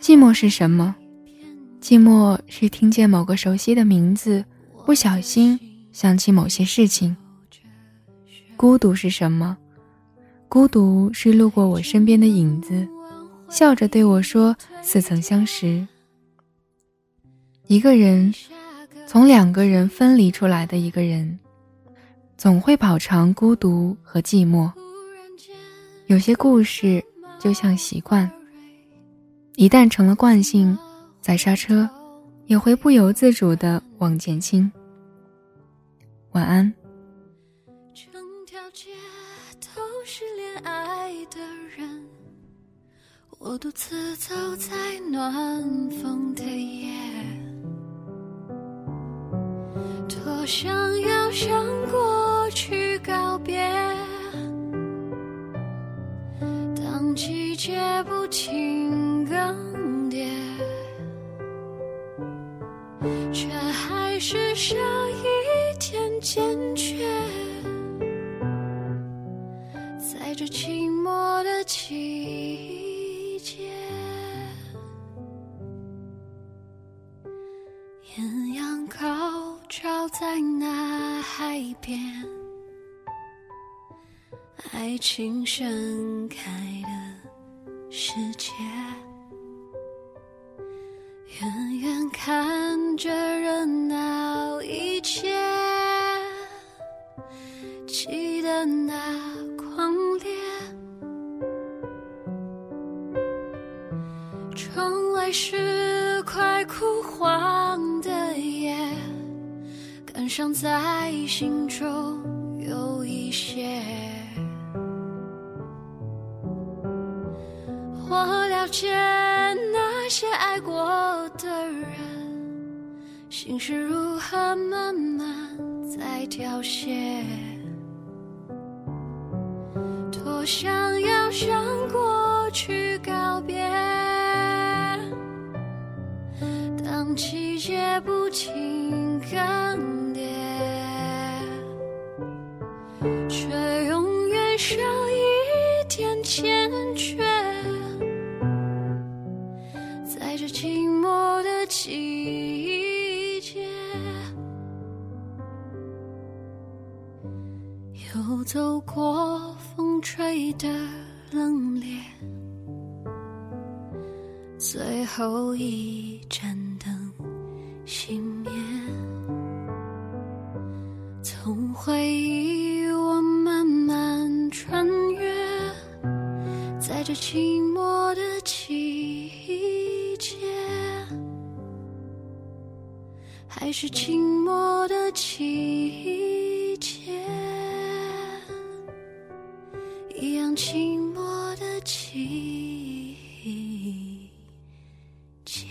寂寞是什么？寂寞是听见某个熟悉的名字，不小心想起某些事情。孤独是什么？孤独是路过我身边的影子，笑着对我说：“似曾相识。”一个人，从两个人分离出来的一个人，总会饱尝孤独和寂寞。有些故事就像习惯，一旦成了惯性，再刹车，也会不由自主的往前倾。晚安。整条街都是恋爱的人，我独自走在暖风的夜，多想要向过季节不停更迭，却还是少一点坚决。在这寂寞的季节，艳阳高照在那海边，爱情盛开的世界，远远看着热闹一切，记得那。狂烈，窗外是快枯黄的叶，感伤在心中有我了解那些爱过的人，心是如何慢慢在凋谢。多想要向过去告别，当季节不停更迭，却永远少又走过。风吹的冷冽，最后一盏灯熄灭。从回忆我慢慢穿越，在这寂寞的季节，还是寂寞的季节。寂寞的季节